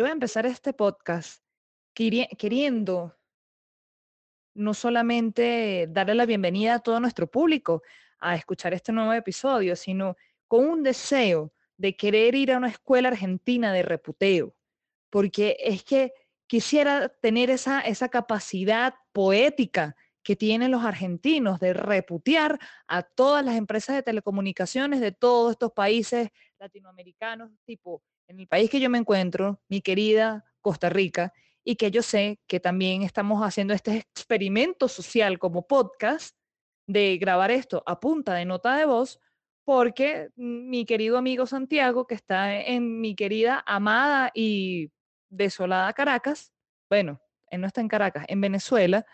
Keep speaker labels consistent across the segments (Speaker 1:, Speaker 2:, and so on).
Speaker 1: yo voy a empezar este podcast queriendo no solamente darle la bienvenida a todo nuestro público a escuchar este nuevo episodio, sino con un deseo de querer ir a una escuela argentina de reputeo, porque es que quisiera tener esa, esa capacidad poética que tienen los argentinos de reputear a todas las empresas de telecomunicaciones de todos estos países latinoamericanos, tipo en el país que yo me encuentro, mi querida Costa Rica, y que yo sé que también estamos haciendo este experimento social como podcast de grabar esto a punta de nota de voz, porque mi querido amigo Santiago, que está en mi querida, amada y desolada Caracas, bueno, él no está en Caracas, en Venezuela,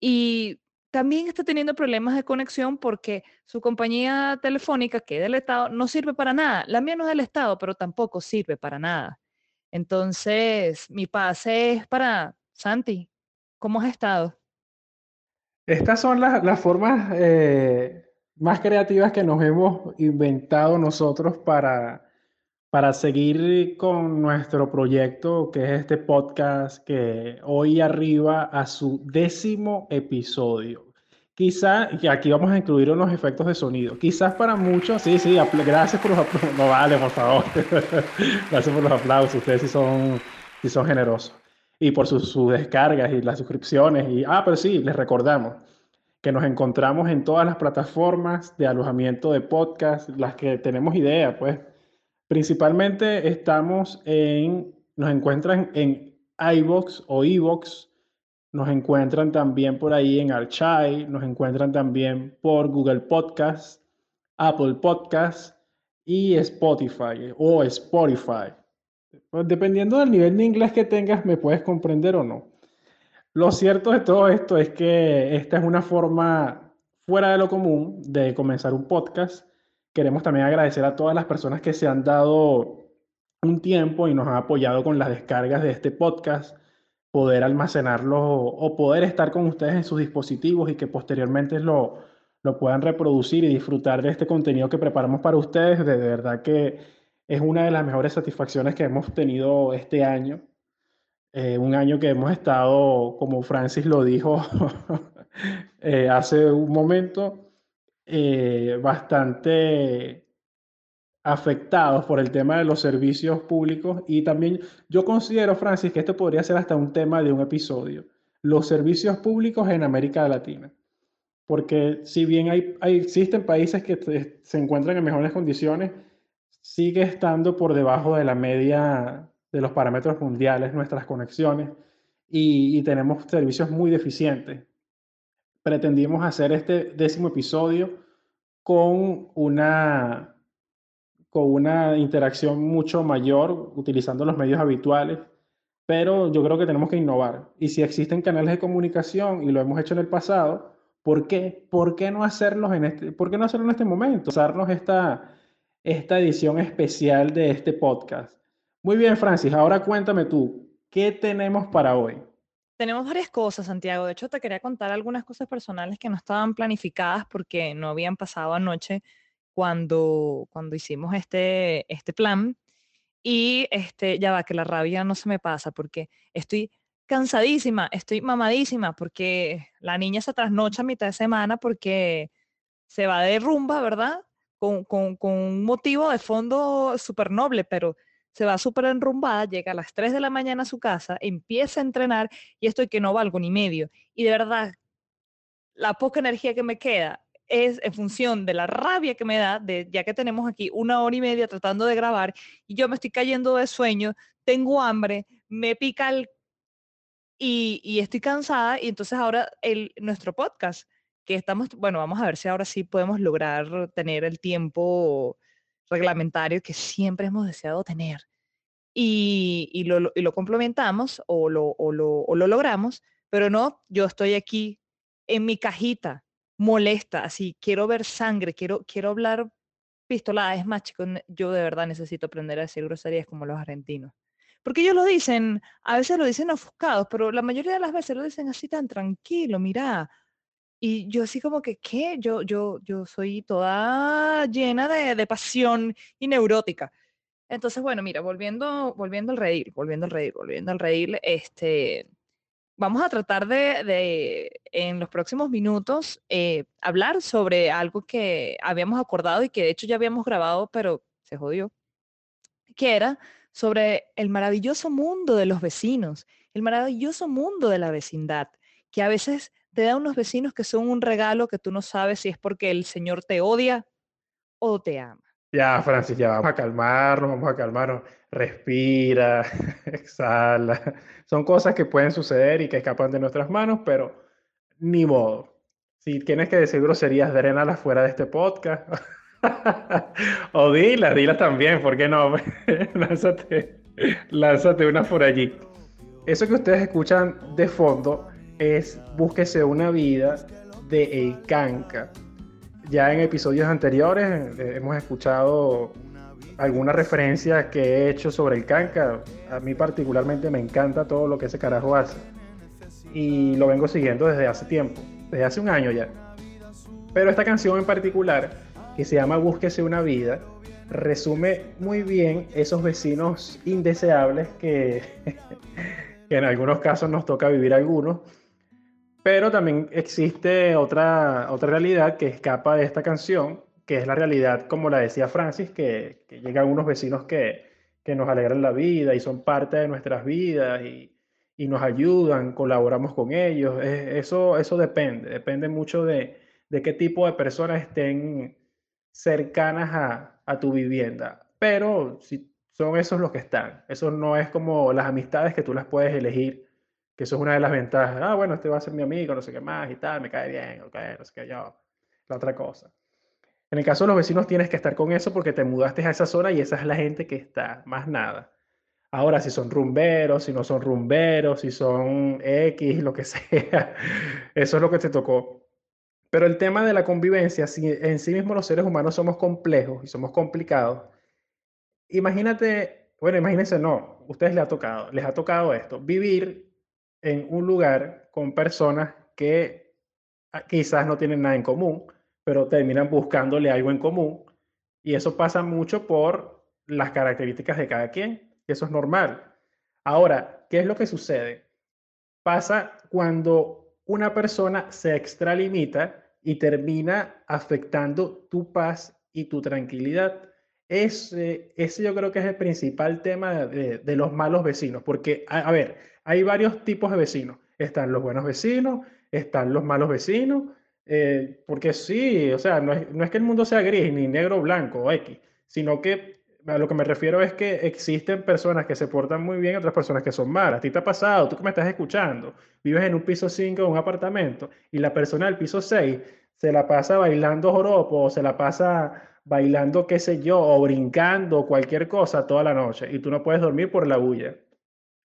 Speaker 1: y también está teniendo problemas de conexión porque su compañía telefónica, que es del Estado, no sirve para nada. La mía no es del Estado, pero tampoco sirve para nada. Entonces, mi pase es para Santi. ¿Cómo has estado?
Speaker 2: Estas son las, formas eh, más creativas que nos hemos inventado nosotros para, para seguir con nuestro proyecto, que es este podcast que hoy arriba a su décimo episodio. Quizá, y aquí vamos a incluir unos efectos de sonido. Quizás para muchos, sí, sí, gracias por los aplausos. No vale, por favor. gracias por los aplausos. Ustedes sí son, sí son generosos. Y por sus, sus descargas y las suscripciones. Y, ah, pero sí, les recordamos que nos encontramos en todas las plataformas de alojamiento de podcast, las que tenemos idea, pues Principalmente estamos en, nos encuentran en iBox o iBox, nos encuentran también por ahí en Archai, nos encuentran también por Google Podcast, Apple Podcast y Spotify o Spotify. Pues dependiendo del nivel de inglés que tengas, me puedes comprender o no. Lo cierto de todo esto es que esta es una forma fuera de lo común de comenzar un podcast Queremos también agradecer a todas las personas que se han dado un tiempo y nos han apoyado con las descargas de este podcast, poder almacenarlo o poder estar con ustedes en sus dispositivos y que posteriormente lo, lo puedan reproducir y disfrutar de este contenido que preparamos para ustedes. De verdad que es una de las mejores satisfacciones que hemos tenido este año. Eh, un año que hemos estado, como Francis lo dijo eh, hace un momento, eh, bastante afectados por el tema de los servicios públicos y también yo considero, Francis, que esto podría ser hasta un tema de un episodio, los servicios públicos en América Latina. Porque si bien hay, existen países que se encuentran en mejores condiciones, sigue estando por debajo de la media de los parámetros mundiales nuestras conexiones y tenemos servicios muy deficientes pretendimos hacer este décimo episodio con una, con una interacción mucho mayor, utilizando los medios habituales, pero yo creo que tenemos que innovar. Y si existen canales de comunicación, y lo hemos hecho en el pasado, ¿por qué? ¿Por qué no hacerlos en este, por qué no hacerlo en este momento? Usarnos esta, esta edición especial de este podcast. Muy bien, Francis, ahora cuéntame tú, ¿qué tenemos para hoy?
Speaker 1: Tenemos varias cosas, Santiago. De hecho, te quería contar algunas cosas personales que no estaban planificadas porque no habían pasado anoche cuando, cuando hicimos este, este plan. Y este, ya va, que la rabia no se me pasa porque estoy cansadísima, estoy mamadísima porque la niña se trasnocha a mitad de semana porque se va de rumba, ¿verdad? Con, con, con un motivo de fondo súper noble, pero se va súper enrumbada, llega a las 3 de la mañana a su casa, empieza a entrenar y estoy que no valgo ni medio. Y de verdad, la poca energía que me queda es en función de la rabia que me da, de, ya que tenemos aquí una hora y media tratando de grabar y yo me estoy cayendo de sueño, tengo hambre, me pica el... Y, y estoy cansada y entonces ahora el, nuestro podcast, que estamos, bueno, vamos a ver si ahora sí podemos lograr tener el tiempo reglamentario que siempre hemos deseado tener. Y, y, lo, y lo, complementamos o lo, o, lo, o lo logramos, pero no, yo estoy aquí en mi cajita, molesta, así, quiero ver sangre, quiero, quiero hablar pistolada. Es más, chicos, yo de verdad necesito aprender a decir groserías como los argentinos. Porque ellos lo dicen, a veces lo dicen ofuscados, pero la mayoría de las veces lo dicen así tan tranquilo, mira, y yo así como que, ¿qué? Yo, yo, yo soy toda llena de, de pasión y neurótica. Entonces, bueno, mira, volviendo, volviendo al reír, volviendo al reír, volviendo al reír, este, vamos a tratar de, de en los próximos minutos, eh, hablar sobre algo que habíamos acordado y que de hecho ya habíamos grabado, pero se jodió, que era sobre el maravilloso mundo de los vecinos, el maravilloso mundo de la vecindad, que a veces te da unos vecinos que son un regalo que tú no sabes si es porque el Señor te odia o te ama.
Speaker 2: Ya, Francis, ya vamos a calmarnos, vamos a calmarnos. Respira, exhala. Son cosas que pueden suceder y que escapan de nuestras manos, pero ni modo. Si tienes que decir groserías, drénalas fuera de este podcast. o dilas, dilas también, ¿por qué no? lánzate, lánzate una por allí. Eso que ustedes escuchan de fondo es Búsquese una vida de Canca. Ya en episodios anteriores eh, hemos escuchado alguna referencia que he hecho sobre el canca. A mí particularmente me encanta todo lo que ese carajo hace. Y lo vengo siguiendo desde hace tiempo, desde hace un año ya. Pero esta canción en particular, que se llama Búsquese una vida, resume muy bien esos vecinos indeseables que, que en algunos casos nos toca vivir algunos pero también existe otra, otra realidad que escapa de esta canción, que es la realidad, como la decía Francis, que, llegan unos vecinos que, que, nos alegran la vida y son parte de nuestras vidas y, y nos ayudan, colaboramos con ellos. eso, eso depende, depende mucho de, de, qué tipo de personas estén cercanas a, a tu vivienda. Pero si son esos los que están, eso no es como las amistades que tú las puedes elegir que eso es una de las ventajas. Ah, bueno, este va a ser mi amigo, no sé qué más y tal, me cae bien, ok, no sé qué yo. La otra cosa. En el caso de los vecinos tienes que estar con eso porque te mudaste a esa zona y esa es la gente que está, más nada. Ahora, si son rumberos, si no son rumberos, si son X, lo que sea, eso es lo que te tocó. Pero el tema de la convivencia, si en sí mismo los seres humanos somos complejos y somos complicados, imagínate, bueno, imagínense, no, ustedes les ha tocado, les ha tocado esto, vivir en un lugar con personas que ah, quizás no tienen nada en común, pero terminan buscándole algo en común. Y eso pasa mucho por las características de cada quien. Eso es normal. Ahora, ¿qué es lo que sucede? Pasa cuando una persona se extralimita y termina afectando tu paz y tu tranquilidad. Ese, ese yo creo que es el principal tema de, de los malos vecinos, porque, a, a ver, hay varios tipos de vecinos. Están los buenos vecinos, están los malos vecinos, eh, porque sí, o sea, no es, que el mundo sea gris, ni negro, blanco o X, sino que a lo que me refiero es que existen personas que se portan muy bien y otras personas que son malas. ¿A te ha pasado? Tú que me estás escuchando, vives en un piso 5 de un apartamento y la persona del piso 6 se la pasa bailando joropo o se la pasa bailando, qué sé yo, o brincando cualquier cosa toda la noche y tú no puedes dormir por la bulla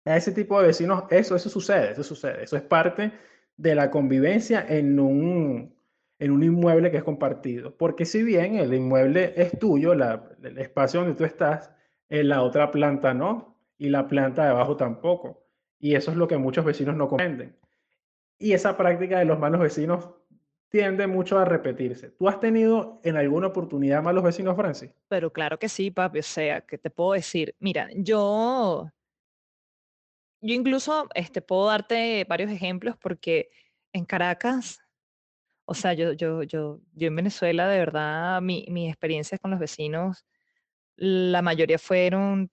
Speaker 2: a ese tipo de vecinos, eso, eso sucede, eso sucede. Eso es parte de la convivencia en un, en un inmueble que es compartido. Porque si bien el inmueble es tuyo, la, el espacio donde tú estás, en la otra planta no, y la planta de abajo tampoco. Y eso es lo que muchos vecinos no comprenden. Y esa práctica de los malos vecinos tiende mucho a repetirse. ¿Tú has tenido en alguna oportunidad malos vecinos, Francis?
Speaker 1: Pero claro que sí, papi. O sea, que te puedo decir, mira, yo yo incluso, este, puedo darte varios ejemplos porque en Caracas, o sea, yo yo yo yo en Venezuela, de verdad, mi mis experiencias con los vecinos, la mayoría fueron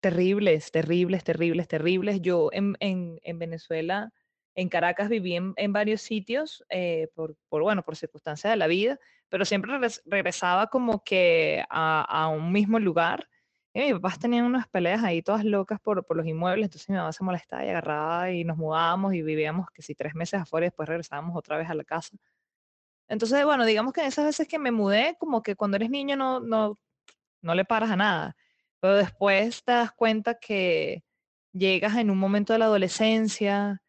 Speaker 1: terribles, terribles, terribles, terribles. Yo en en en Venezuela, en Caracas, viví en varios sitios, eh, por por, bueno, por circunstancias de la vida, pero siempre regres regresaba como que a a un mismo lugar y mis papás tenían unas peleas ahí todas locas por, por los inmuebles, entonces mi mamá se molestaba y agarraba y nos mudábamos y vivíamos que si tres meses afuera y después regresábamos otra vez a la casa. Entonces, bueno, digamos que en esas veces que me mudé, como que cuando eres niño no, no, no le paras a nada, pero después te das cuenta que llegas en un momento de la adolescencia,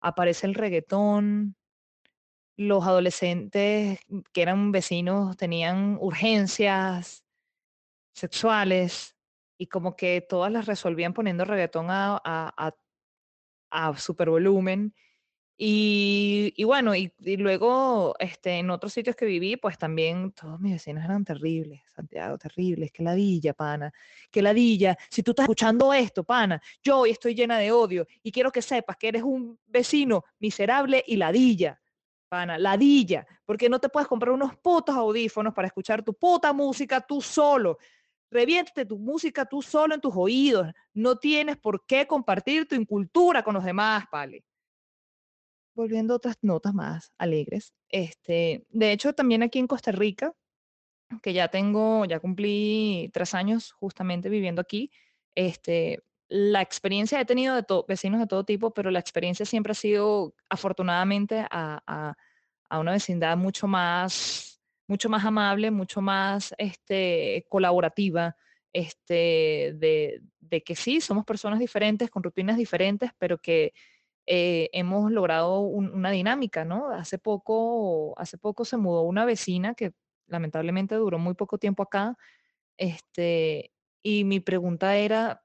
Speaker 1: aparece el reggaetón, los adolescentes que eran vecinos tenían urgencias sexuales, y como que todas las resolvían poniendo reggaetón a, a, a, a super volumen. Y, y bueno, y, y luego este, en otros sitios que viví, pues también todos mis vecinos eran terribles, Santiago, terribles, que ladilla, pana, que ladilla. Si tú estás escuchando esto, pana, yo hoy estoy llena de odio y quiero que sepas que eres un vecino miserable y ladilla, pana, ladilla, porque no te puedes comprar unos putos audífonos para escuchar tu puta música tú solo. Reviéntete tu música tú solo en tus oídos. No tienes por qué compartir tu incultura con los demás, pale volviendo a otras notas más alegres. Este, de hecho, también aquí en Costa Rica, que ya tengo, ya cumplí tres años justamente viviendo aquí, este, la experiencia he tenido de vecinos de todo tipo, pero la experiencia siempre ha sido, afortunadamente, a, a una vecindad mucho más, mucho más amable, mucho más este, colaborativa, este, de, que sí, somos personas diferentes, con rutinas diferentes, pero que eh, hemos logrado una dinámica, ¿no? Hace poco, hace poco se mudó una vecina que lamentablemente duró muy poco tiempo acá, este, y mi pregunta era,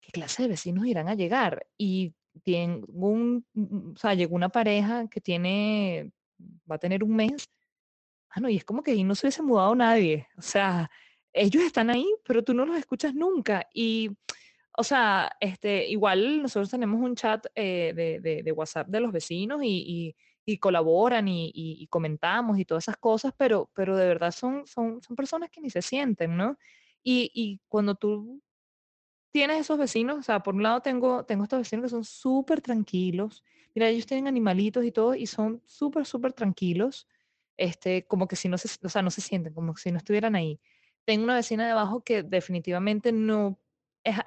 Speaker 1: ¿qué clase de vecinos irán a llegar? Y tiene un, o sea, llegó una pareja que tiene, va a tener un mes, ah, no, y es como que ahí no se hubiese mudado nadie, o sea, ellos están ahí, pero tú no los escuchas nunca, y o sea, este, igual nosotros tenemos un chat eh, de, de, WhatsApp de los vecinos y, y, colaboran y, y, comentamos y todas esas cosas, pero, pero de verdad son, son, son personas que ni se sienten, ¿no? Y, cuando tú tienes esos vecinos, o sea, por un lado tengo, tengo estos vecinos que son súper tranquilos, mira, ellos tienen animalitos y todo y son súper, súper tranquilos, este, como que si no se, o sea, no se sienten, como si no estuvieran ahí. Tengo una vecina de abajo que definitivamente no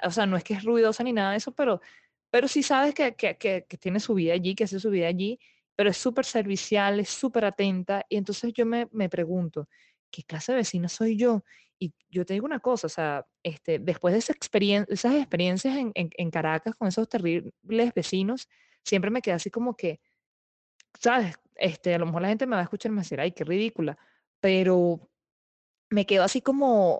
Speaker 1: o sea, no es que es ruidosa ni nada de eso, pero, pero sí sabes que, que, que, tiene su vida allí, que hace su vida allí, pero es súper servicial, es súper atenta. Y entonces yo me, me pregunto, ¿qué clase de vecina soy yo? Y yo te digo una cosa, o sea, este, después de esa experiencia, esas experiencias en, en, en, Caracas con esos terribles vecinos, siempre me quedé así como que, ¿sabes? Este, a lo mejor la gente me va a escuchar y me va a decir, ay, qué ridícula, pero me quedo así como,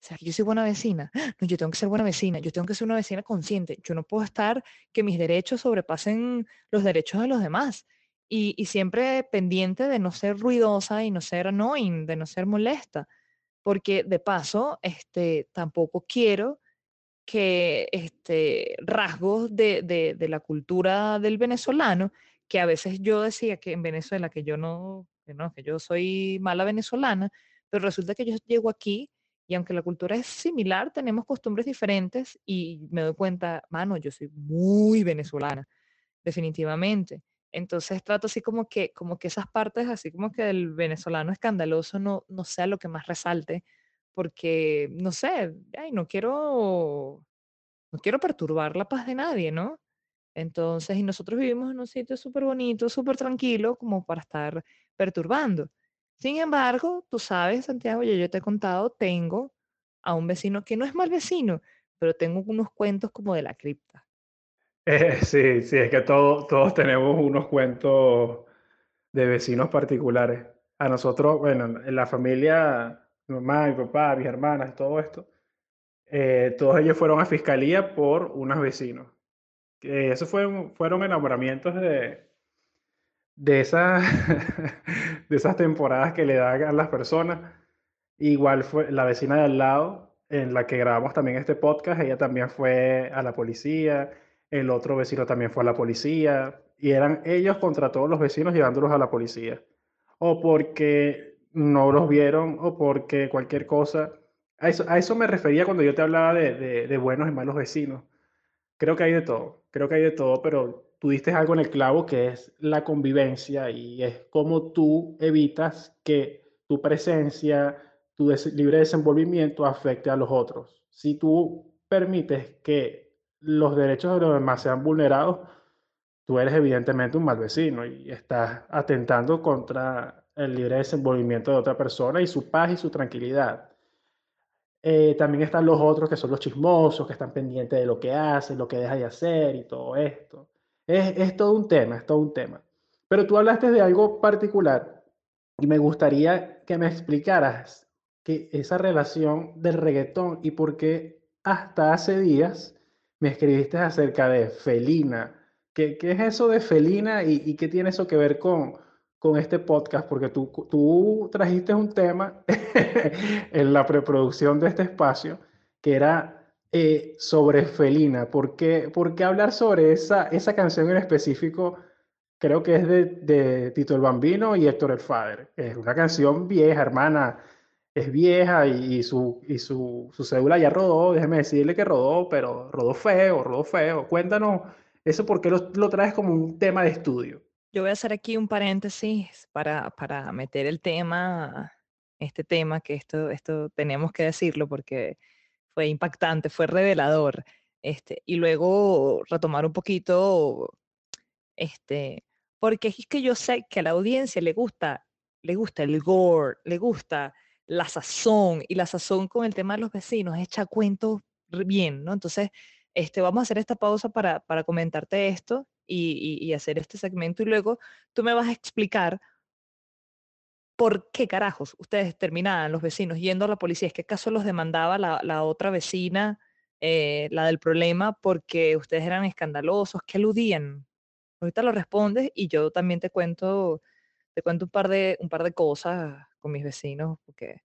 Speaker 1: o sea, yo soy buena vecina. No, yo tengo que ser buena vecina. Yo tengo que ser una vecina consciente. Yo no puedo estar que mis derechos sobrepasen los derechos de los demás. Y, y siempre pendiente de no ser ruidosa y no ser annoying, de no ser molesta. Porque de paso, este, tampoco quiero que este, rasgos de, de, de la cultura del venezolano, que a veces yo decía que en Venezuela, que yo no, que no, que yo soy mala venezolana, pero resulta que yo llego aquí y aunque la cultura es similar, tenemos costumbres diferentes y me doy cuenta, mano, yo soy muy venezolana, definitivamente. Entonces trato así como que, como que esas partes, así como que el venezolano escandaloso no, no sea lo que más resalte, porque, no sé, ay, no quiero, no quiero perturbar la paz de nadie, ¿no? Entonces, y nosotros vivimos en un sitio súper bonito, súper tranquilo, como para estar perturbando. Sin embargo, tú sabes, Santiago, ya yo te he contado, tengo a un vecino que no es mal vecino, pero tengo unos cuentos como de la cripta.
Speaker 2: Sí, sí, es que todos tenemos unos cuentos de vecinos particulares. A nosotros, bueno, en la familia, mi mamá, mi papá, mis hermanas, todo esto, eh, todos ellos fueron a fiscalía por unos vecinos. Eso fue, fueron enamoramientos de, de esas, de esas temporadas que le dan a las personas. Igual fue la vecina de al lado, en la que grabamos también este podcast, ella también fue a la policía, el otro vecino también fue a la policía, y eran ellos contra todos los vecinos llevándolos a la policía. O porque no los vieron, o porque cualquier cosa. A eso, a eso me refería cuando yo te hablaba de, de buenos y malos vecinos. Creo que hay de todo, creo que hay de todo, pero tú diste algo en el clavo que es la convivencia y es cómo tú evitas que tu presencia, tu libre desenvolvimiento afecte a los otros. Si tú permites que los derechos de los demás sean vulnerados, tú eres evidentemente un mal vecino y estás atentando contra el libre desenvolvimiento de otra persona y su paz y su tranquilidad. Eh, también están los otros que son los chismosos, que están pendientes de lo que haces, lo que deja de hacer y todo esto. Es, todo un tema, es todo un tema. Pero tú hablaste de algo particular y me gustaría que me explicaras que esa relación del reggaetón y por qué hasta hace días me escribiste acerca de Felina, ¿Qué, es eso de felina y, qué tiene eso que ver con, con este podcast? Porque tú, tú trajiste un tema en la preproducción de este espacio que era eh, sobre felina. ¿Por qué, ¿Por qué, hablar sobre esa, esa canción en específico? Creo que es de, de Tito el Bambino y Héctor el Fader. Es una canción vieja, hermana es vieja y, su, y su, su, cédula ya rodó, déjeme decirle que rodó, pero rodó feo, rodó feo. Cuéntanos eso, ¿por qué lo, lo traes como un tema de estudio?
Speaker 1: Yo voy a hacer aquí un paréntesis para, para meter el tema, este tema, que esto, esto tenemos que decirlo porque fue impactante, fue revelador. Este, y luego retomar un poquito, este, porque es que yo sé que a la audiencia le gusta, le gusta el gore, le gusta la sazón, y la sazón con el tema de los vecinos, echa cuento bien, ¿no? Entonces, este, vamos a hacer esta pausa para, para comentarte esto y, y, hacer este segmento y luego tú me vas a explicar por qué carajos ustedes terminaban los vecinos yendo a la policía. ¿Es que acaso los demandaba la, la otra vecina, eh, la del problema, porque ustedes eran escandalosos? ¿Qué aludían? Ahorita lo respondes y yo también te cuento, te cuento un par de, un par de cosas con mis vecinos, porque,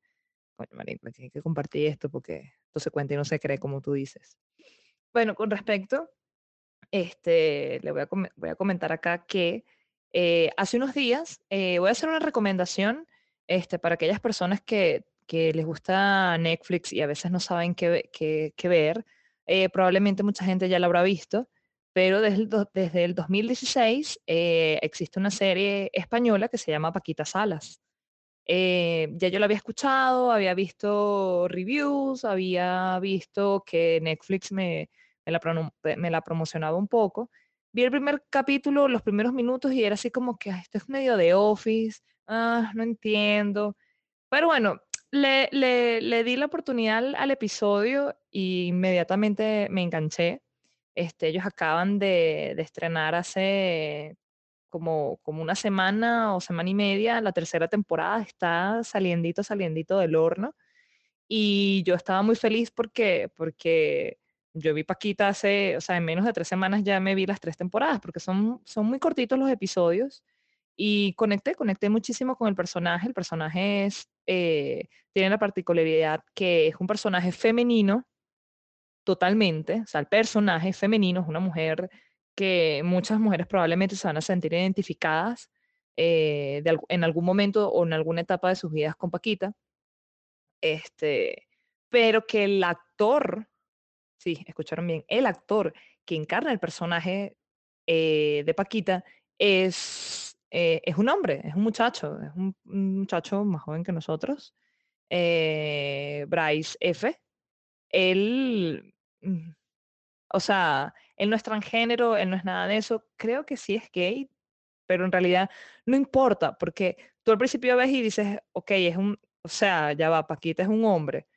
Speaker 1: coño, Marín, me tiene que compartir esto porque esto se cuenta y no se cree como tú dices. Bueno, con respecto, este, le voy a, comentar acá que eh, hace unos días eh, voy a hacer una recomendación este, para aquellas personas que, que, les gusta Netflix y a veces no saben qué, ver. Eh, probablemente mucha gente ya lo habrá visto, pero desde el, desde el 2016 existe una serie española que se llama Paquita Salas. Eh, ya yo lo había escuchado, había visto reviews, había visto que Netflix me, me, la, me la promocionaba un poco. Vi el primer capítulo, los primeros minutos y era así como que esto es medio de Office, ah, no entiendo. Pero bueno, le, le, le di la oportunidad al, episodio y inmediatamente me enganché. Este, ellos acaban de, de estrenar hace como, como una semana o semana y media, la tercera temporada está saliendito, saliendito del horno. Y yo estaba muy feliz porque, porque yo vi Paquita hace, o sea, en menos de tres semanas ya me vi las tres temporadas, porque son, son muy cortitos los episodios. Y conecté, conecté muchísimo con el personaje. El personaje es, eh, tiene la particularidad que es un personaje femenino, totalmente. O sea, el personaje femenino es una mujer que muchas mujeres probablemente se van a sentir identificadas eh, en algún momento o en alguna etapa de sus vidas con Paquita. Este, pero que el actor, sí, escucharon bien, el actor que encarna el personaje eh, de Paquita es, eh, es un hombre, es un muchacho, es un, muchacho más joven que nosotros, Bryce F. Él, mm, o sea, él no es transgénero, él no es nada de eso. Creo que sí es gay, pero en realidad no importa, porque tú al principio ves y dices, ok, es un, o sea, ya va, Paquita es un hombre.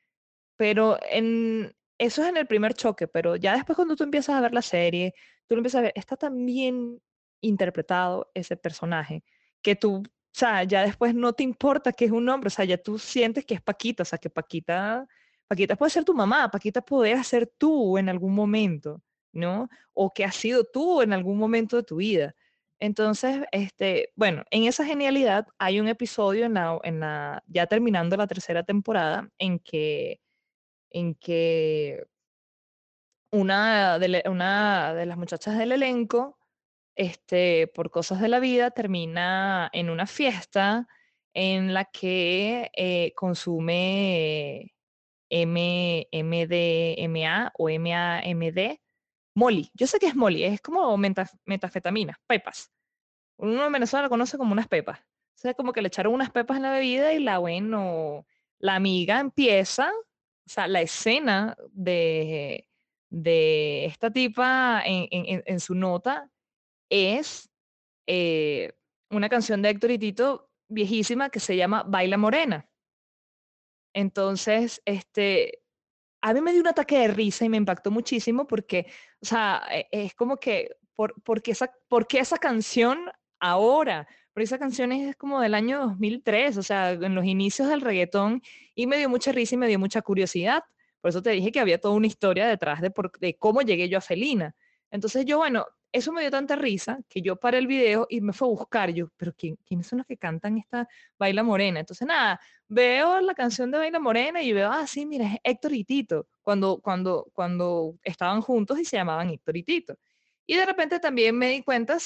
Speaker 1: Pero en, eso es en el primer choque, pero ya después cuando tú empiezas a ver la serie, tú lo empiezas a ver, está tan bien interpretado ese personaje que tú, o sea, ya después no te importa que es un hombre, o sea, ya tú sientes que es Paquita, o sea, que Paquita, Paquita puede ser tu mamá, Paquita puede ser tú en algún momento. ¿no? O que has sido tú en algún momento de tu vida. Entonces, este, bueno, en esa genialidad hay un episodio en la, en la, ya terminando la tercera temporada en que, en que una de, una de las muchachas del elenco, este, por cosas de la vida, termina en una fiesta en la que eh, consume M, MDMA o MAMD, Molly. Yo sé que es Molly, es como metafetamina, pepas. Uno en Venezuela lo conoce como unas pepas. O sea, como que le echaron unas pepas en la bebida y la, bueno, la amiga empieza, o sea, la escena de, de esta tipa en, su nota es eh, una canción de Héctor y Tito viejísima que se llama Baila Morena. Entonces, este, a mí me dio un ataque de risa y me impactó muchísimo porque, o sea, e, es como que, por, esa, porque esa canción ahora? Porque esa canción es como del año 2003, o sea, en los inicios del reggaetón, y me dio mucha risa y me dio mucha curiosidad. Por eso te dije que había toda una historia detrás de, por, de cómo llegué yo a Felina. Entonces yo, bueno, eso me dio tanta risa que yo paré el video y me fue a buscar yo, pero ¿quién, ¿quiénes son los que cantan esta Baila Morena? Entonces, nada, veo la canción de Baila Morena y veo, ah, sí, mira, es Héctor y Tito, cuando, cuando, cuando estaban juntos y se llamaban Héctor. Y de repente también me di cuenta,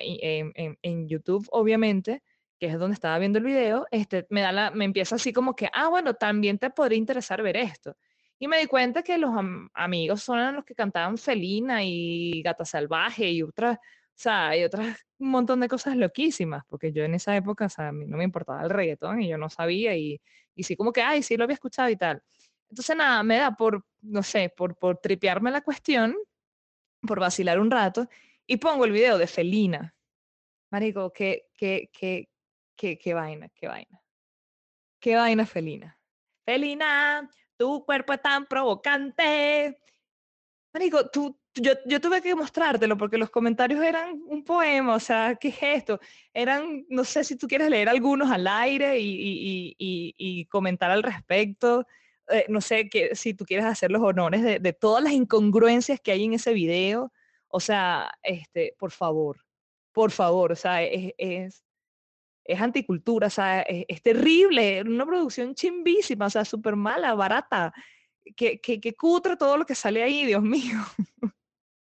Speaker 1: en, YouTube, obviamente, que es donde estaba viendo el video, este, me, da la, me empieza así como que, ah, bueno, también te podría interesar ver esto. Y me di cuenta que los amigos son los que cantaban Felina y Gata Salvaje y otras, o sea, y otras, un montón de cosas loquísimas, porque yo en esa época, o sea, a mí no me importaba el reggaetón y yo no sabía y, y sí como que, ay, sí lo había escuchado y tal. Entonces nada, me da por, no sé, por, por tripearme la cuestión, por vacilar un rato, y pongo el video de Felina. Marico, qué, qué, qué, qué, qué vaina, qué vaina. Qué vaina Felina. Felina, tu cuerpo es tan provocante. Marico, tú, yo, yo, tuve que mostrártelo porque los comentarios eran un poema, o sea, ¿qué es esto? Eran, no sé si tú quieres leer algunos al aire y, y, y, y comentar al respecto. Eh, no sé que, si tú quieres hacer los honores de, todas las incongruencias que hay en ese video. O sea, este, por favor, por favor, o sea, es, es, es anticultura, o sea, es, terrible, una producción chimbísima, o sea, súper mala, barata, que, que, que cutre todo lo que sale ahí, Dios mío.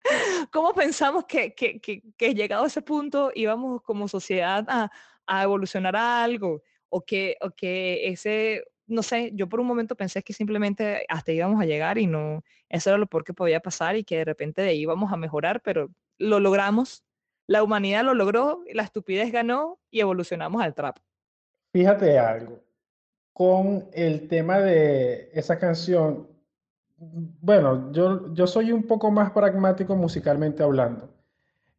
Speaker 1: ¿Cómo pensamos que, que, que, que, llegado a ese punto íbamos como sociedad a, a evolucionar algo? O que, o que ese, no sé, yo por un momento pensé que simplemente hasta íbamos a llegar y no, eso era lo peor que podía pasar y que de repente de ahí íbamos a mejorar, pero lo logramos la humanidad lo logró, la estupidez ganó y evolucionamos al trap.
Speaker 2: Fíjate algo, con el tema de esa canción, bueno, yo, yo soy un poco más pragmático musicalmente hablando.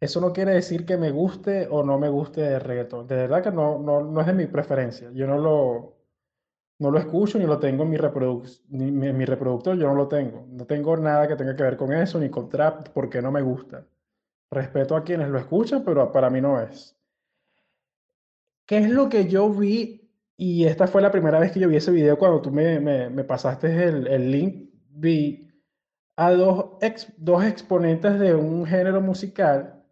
Speaker 2: Eso no quiere decir que me guste o no me guste el reggaetón. De verdad que no, no, no es de mi preferencia. Yo no lo, no lo escucho ni lo tengo en mi, reproduc mi, mi reproductor, yo no lo tengo. No tengo nada que tenga que ver con eso, ni con trap, porque no me gusta. Respeto a quienes lo escuchan, pero para mí no es. ¿Qué es lo que yo vi? Y esta fue la primera vez que yo vi ese video cuando tú me, me, me pasaste el, el, link. Vi a dos, ex, dos exponentes de un género musical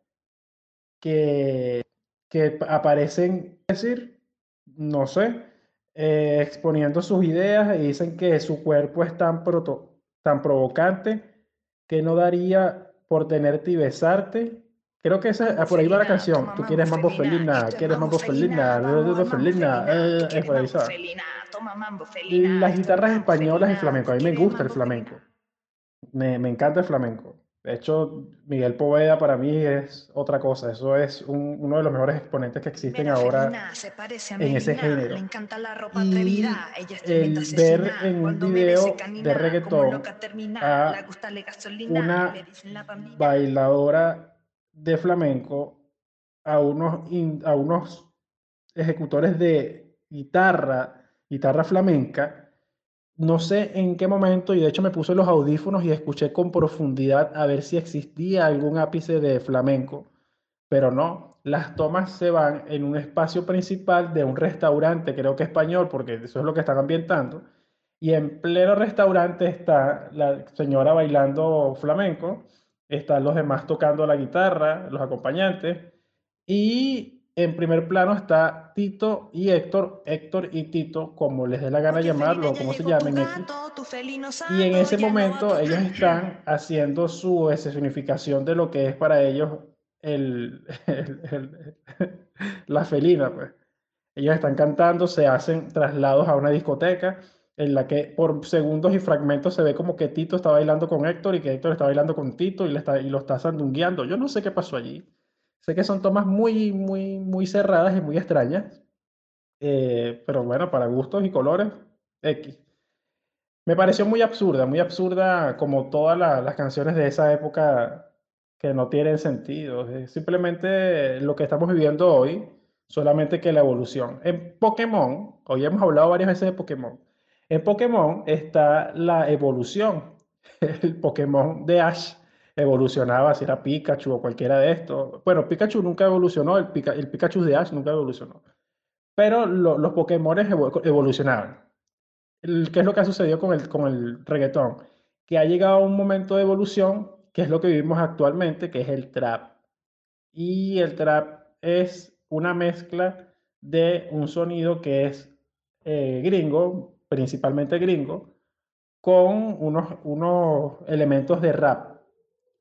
Speaker 2: que, que aparecen, decir, no sé, eh, exponiendo sus ideas y dicen que su cuerpo es tan, proto, tan provocante que no daría por tenerte y besarte. Creo que esa, por ahí va la canción. Tú quieres mambo felina, quieres mambo felina, felina, es por ahí, ¿sabes? Las guitarras españolas y flamenco. A mí me gusta el flamenco. Me, me encanta el flamenco. De hecho, Miguel Poveda para mí es otra cosa. Eso es un, uno de los mejores exponentes que existen ahora en ese género. Y el ver en un video de reggaetón a una bailadora de flamenco, a unos, a unos ejecutores de guitarra, guitarra flamenca, no sé en qué momento, y de hecho me puse los audífonos y escuché con profundidad a ver si existía algún ápice de flamenco, pero no, las tomas se van en un espacio principal de un restaurante, creo que español, porque eso es lo que están ambientando, y en pleno restaurante está la señora bailando flamenco, están los demás tocando la guitarra, los acompañantes, y en primer plano está Tito y Héctor, Héctor y Tito, como les dé la gana llamarlo, como se llamen Y en ese momento ellos están haciendo su escenificación de lo que es para ellos el, el, la felina. Pues. Ellos están cantando, se hacen traslados a una discoteca en la que por segundos y fragmentos se ve como que Tito está bailando con Héctor y que Héctor está bailando con Tito y, le está, y lo está sandungueando. Yo no sé qué pasó allí. Sé que son tomas muy, muy, muy cerradas y muy extrañas, eh, pero bueno, para gustos y colores, X. Me pareció muy absurda, muy absurda como todas la, las canciones de esa época que no tienen sentido. Es simplemente lo que estamos viviendo hoy, solamente que la evolución. En Pokémon, hoy hemos hablado varias veces de Pokémon, en Pokémon está la evolución. El Pokémon de Ash evolucionaba, si era Pikachu o cualquiera de estos. Bueno, Pikachu nunca evolucionó, el, el Pikachu de Ash nunca evolucionó. Pero los Pokémon evolucionaban. ¿Qué es lo que ha sucedido con el, con el reggaetón? Que ha llegado a un momento de evolución que es lo que vivimos actualmente, que es el trap. Y el trap es una mezcla de un sonido que es eh, gringo, principalmente gringo, con unos, unos elementos de rap.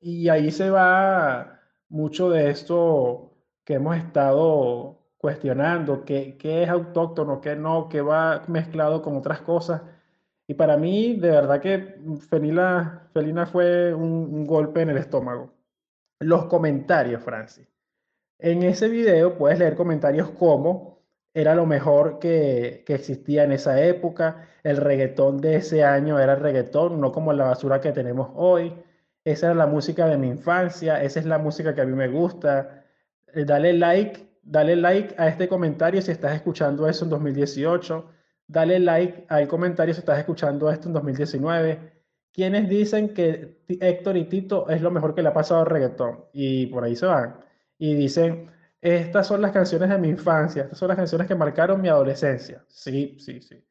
Speaker 2: Y ahí se va mucho de esto que hemos estado cuestionando, qué, qué es autóctono, qué no, qué va mezclado con otras cosas. Y para mí, de verdad que Felina, Felina fue un, un golpe en el estómago. Los comentarios, Francis. En ese video puedes leer comentarios como era lo mejor que, que, existía en esa época, el reggaetón de ese año era reggaetón, no como la basura que tenemos hoy, esa era la música de mi infancia, esa es la música que a mí me gusta. Eh, dale like, dale like a este comentario si estás escuchando eso en 2018, dale like al comentario si estás escuchando esto en 2019. Quienes dicen que Héctor y Tito es lo mejor que le ha pasado al reggaetón? Y por ahí se van y dicen, estas son las canciones de mi infancia, estas son las canciones que marcaron mi adolescencia. Sí, sí, sí.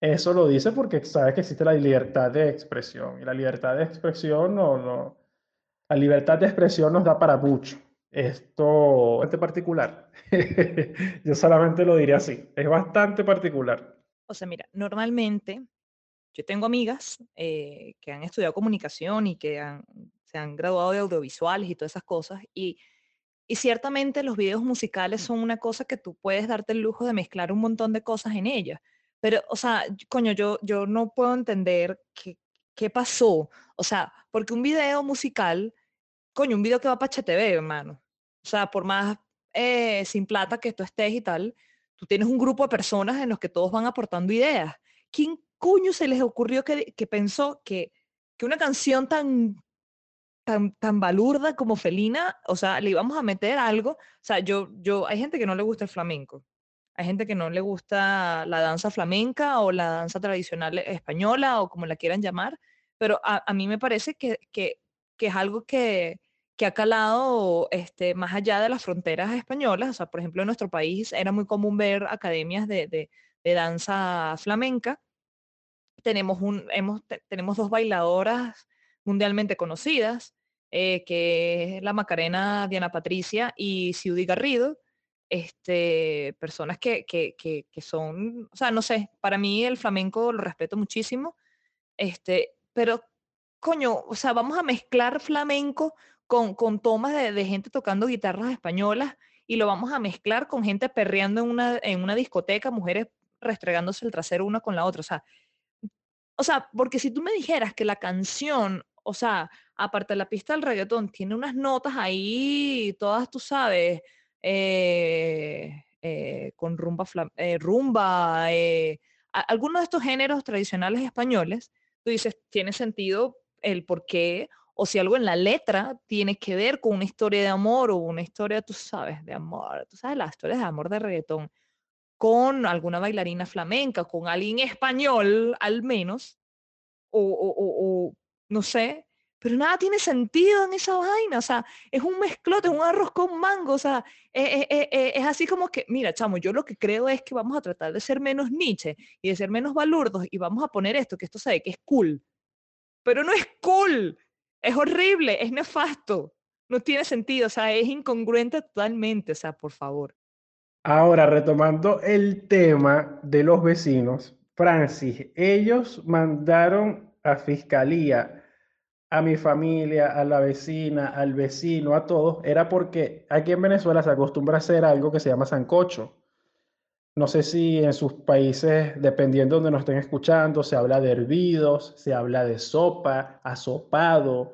Speaker 2: Eso lo dice porque sabe que existe la libertad de expresión y la libertad de expresión no, no, la libertad de expresión nos da para mucho. Esto es particular. Yo solamente lo diré así. Es bastante particular.
Speaker 1: O sea, mira, normalmente yo tengo amigas eh, que han estudiado comunicación y que se han graduado de audiovisuales y todas esas cosas y y ciertamente los videos musicales son una cosa que tú puedes darte el lujo de mezclar un montón de cosas en ellas. Pero, o sea, coño, yo, yo no puedo entender qué, qué pasó. O sea, porque un video musical, coño, un video que va para HTV, hermano. O sea, por más eh, sin plata que tú estés y tal, tú tienes un grupo de personas en los que todos van aportando ideas. ¿Quién coño se les ocurrió que, que pensó que, que una canción tan tan, balurda como felina, o sea, le íbamos a meter algo. O sea, yo, yo, hay gente que no le gusta el flamenco. Hay gente que no le gusta la danza flamenca o la danza tradicional española o como la quieran llamar, pero a, mí me parece que, que, es algo que, que ha calado este, más allá de las fronteras españolas. O sea, por ejemplo, en nuestro país era muy común ver academias de, de, danza flamenca. Tenemos, un, hemos, tenemos dos bailadoras mundialmente conocidas, eh, que es la Macarena Diana Patricia y Ciudad Garrido, este, personas que, que, que, son, o sea, no sé, para mí el flamenco lo respeto muchísimo, este, pero coño, o sea, vamos a mezclar flamenco con, con tomas de, de, gente tocando guitarras españolas y lo vamos a mezclar con gente perreando en una, en una discoteca, mujeres restregándose el trasero una con la otra, o sea, o sea, porque si tú me dijeras que la canción o sea, aparte de la pista del reggaetón, tiene unas notas ahí, todas tú sabes, eh, eh, con rumba, eh, rumba, algunos de estos géneros tradicionales españoles, tú dices, tiene sentido el por qué, o si algo en la letra tiene que ver con una historia de amor o una historia, tú sabes, de amor, tú sabes las historias de amor de reggaetón, con alguna bailarina flamenca, con alguien español al menos, o no sé, pero nada tiene sentido en esa vaina, o sea, es un mezclote, un arroz con mango, o sea, eh, eh, eh, es así como que, mira, chamo, yo lo que creo es que vamos a tratar de ser menos Nietzsche y de ser menos balurdos y vamos a poner esto, que esto sabe que es cool, pero no es cool, es horrible, es nefasto, no tiene sentido, o sea, es incongruente totalmente, o sea, por favor.
Speaker 2: Ahora, retomando el tema de los vecinos, Francis, ellos mandaron a fiscalía a mi familia, a la vecina, al vecino, a todos, era porque aquí en Venezuela se acostumbra a hacer algo que se llama sancocho. No sé si en sus países, dependiendo de donde nos estén escuchando, se habla de hervidos, se habla de sopa, asopado,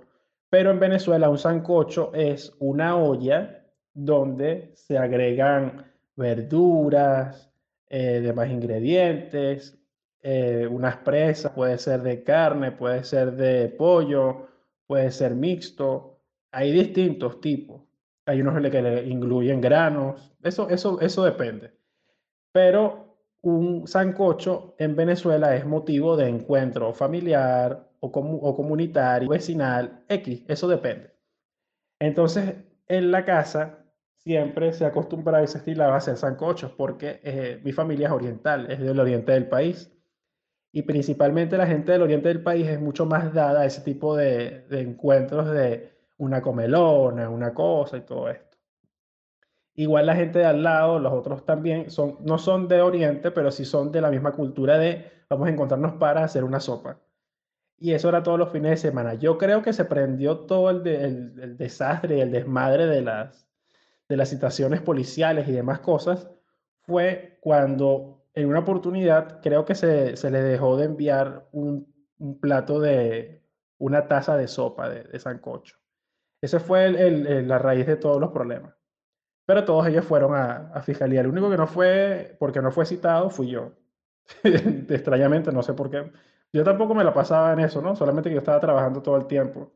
Speaker 2: pero en Venezuela un sancocho es una olla donde se agregan verduras, eh, demás ingredientes, eh, unas presas, puede ser de carne, puede ser de pollo, puede ser mixto. Hay distintos tipos. Hay unos que le incluyen granos. Eso, eso, eso depende. Pero un sancocho en Venezuela es motivo de encuentro familiar o, o comunitario, vecinal, X. Eso depende. Entonces, en la casa siempre se acostumbra y se estilaba a hacer sancochos porque eh, mi familia es oriental, es del oriente del país. Y principalmente la gente del oriente del país es mucho más dada a ese tipo de, de encuentros de una comelona, una cosa y todo esto. Igual la gente de al lado, los otros también, son, no son de Oriente, pero sí son de la misma cultura de vamos a encontrarnos para hacer una sopa. Y eso era todos los fines de semana. Yo creo que se prendió todo el, desastre y el desmadre de las, de las situaciones policiales y demás cosas, fue cuando en una oportunidad creo que se, se le dejó de enviar un, un, plato de una taza de sopa de, sancocho. Esa fue la raíz de todos los problemas. Pero todos ellos fueron a, a fiscalía. El único que no fue, porque no fue citado, fui yo. Extrañamente, no sé por qué. Yo tampoco me la pasaba en eso, ¿no? Solamente que yo estaba trabajando todo el tiempo.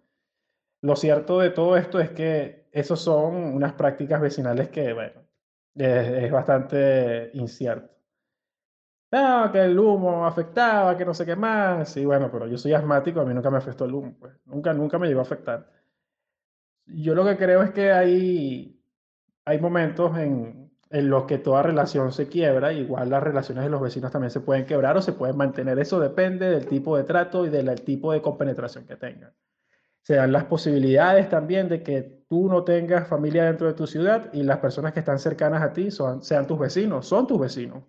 Speaker 2: Lo cierto de todo esto es que esos son unas prácticas vecinales que, bueno, es, bastante incierto. Que el humo afectaba, que no sé qué más. Sí, bueno, pero yo soy asmático, a mí nunca me afectó el humo, pues. Nunca, nunca me llegó a afectar. Yo lo que creo es que hay, hay momentos en, en los que toda relación se quiebra, igual las relaciones de los vecinos también se pueden quebrar o se pueden mantener. Eso depende del tipo de trato y del tipo de compenetración que tengan se dan las posibilidades también de que tú no tengas familia dentro de tu ciudad y las personas que están cercanas a ti son, sean tus vecinos, son tus vecinos.